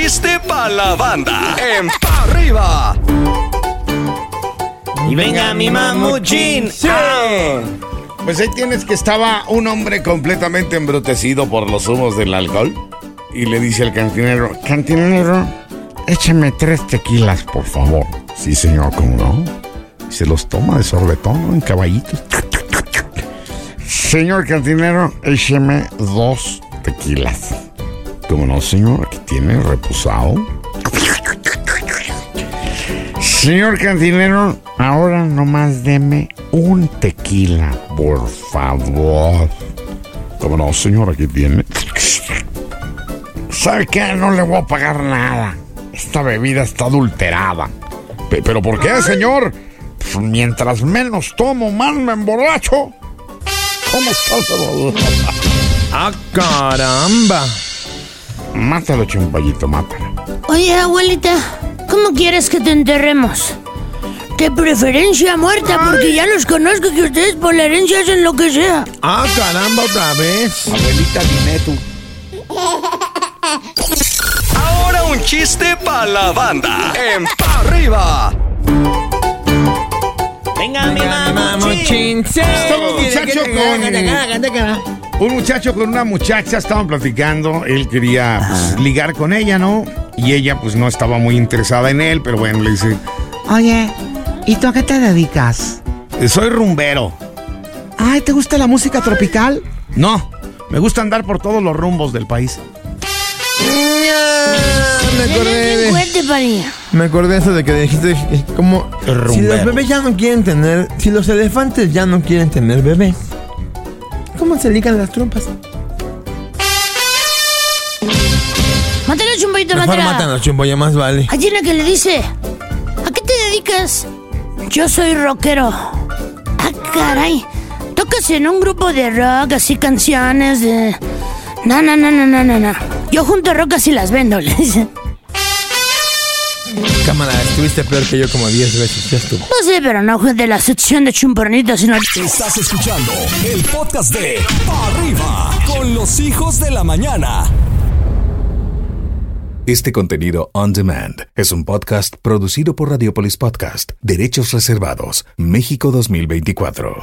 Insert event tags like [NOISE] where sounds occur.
chiste para la banda. En pa arriba. Y venga mi mamuchín. ¡Ah! Pues ahí tienes que estaba un hombre completamente embrutecido por los humos del alcohol. Y le dice al cantinero, cantinero, échame tres tequilas, por favor. Sí, señor, ¿cómo no? Y se los toma de sorbetón, ¿no? En caballitos. Señor cantinero, écheme dos tequilas. ¿Cómo no, señor? Aquí tiene reposado. Señor cantinero, ahora nomás deme un tequila, por favor. ¿Cómo no, señor? Aquí tiene. ¿Sabe qué? No le voy a pagar nada. Esta bebida está adulterada. Pe- ¿Pero por qué, señor? Pues mientras menos tomo, más me emborracho. ¿Cómo está, Salvador? ¡Ah, caramba! Mátalo, chumpallito, mátalo. Oye, abuelita, ¿cómo quieres que te enterremos? De preferencia muerta, porque ya los conozco que ustedes por la herencia hacen lo que sea. ¡Ah, caramba, otra vez! Abuelita, dime tú. Ahora un chiste para la banda. En pa arriba. Venga mi. Estaba un muchacho con- Un muchacho con una muchacha estaban platicando. Él quería pues, ligar con ella, ¿no? Y ella, pues, no estaba muy interesada en él, pero bueno, le dice: Oye, ¿y tú a qué te dedicas? Soy rumbero. Ay, ¿te gusta la música tropical? No, me gusta andar por todos los rumbos del país. Me acordé de... Me acordé eso de que dijiste eh, como si los bebés ya no quieren tener, si los elefantes ya no quieren tener bebés, ¿cómo se ligan las trompas? Mátala, chumballito, Mejor mátala. mátanos, chumbo, ya más vale. Hay una que le dice, ¿a qué te dedicas? Yo soy rockero. Ah, caray. ¿Tocas en un grupo de rock, así canciones de... No, no, no, no, no, no, no. Yo junto rocas y las vendo, [LAUGHS] le dice. Cámara, estuviste peor que yo como 10 veces, ya estuvo. No sé, pero no fue de la sección de chumpornitos, sino... Estás escuchando el podcast de Pa arriba con los hijos de la mañana. Este contenido on demand es un podcast producido por Radiopolis Podcast, Derechos Reservados, México 2024.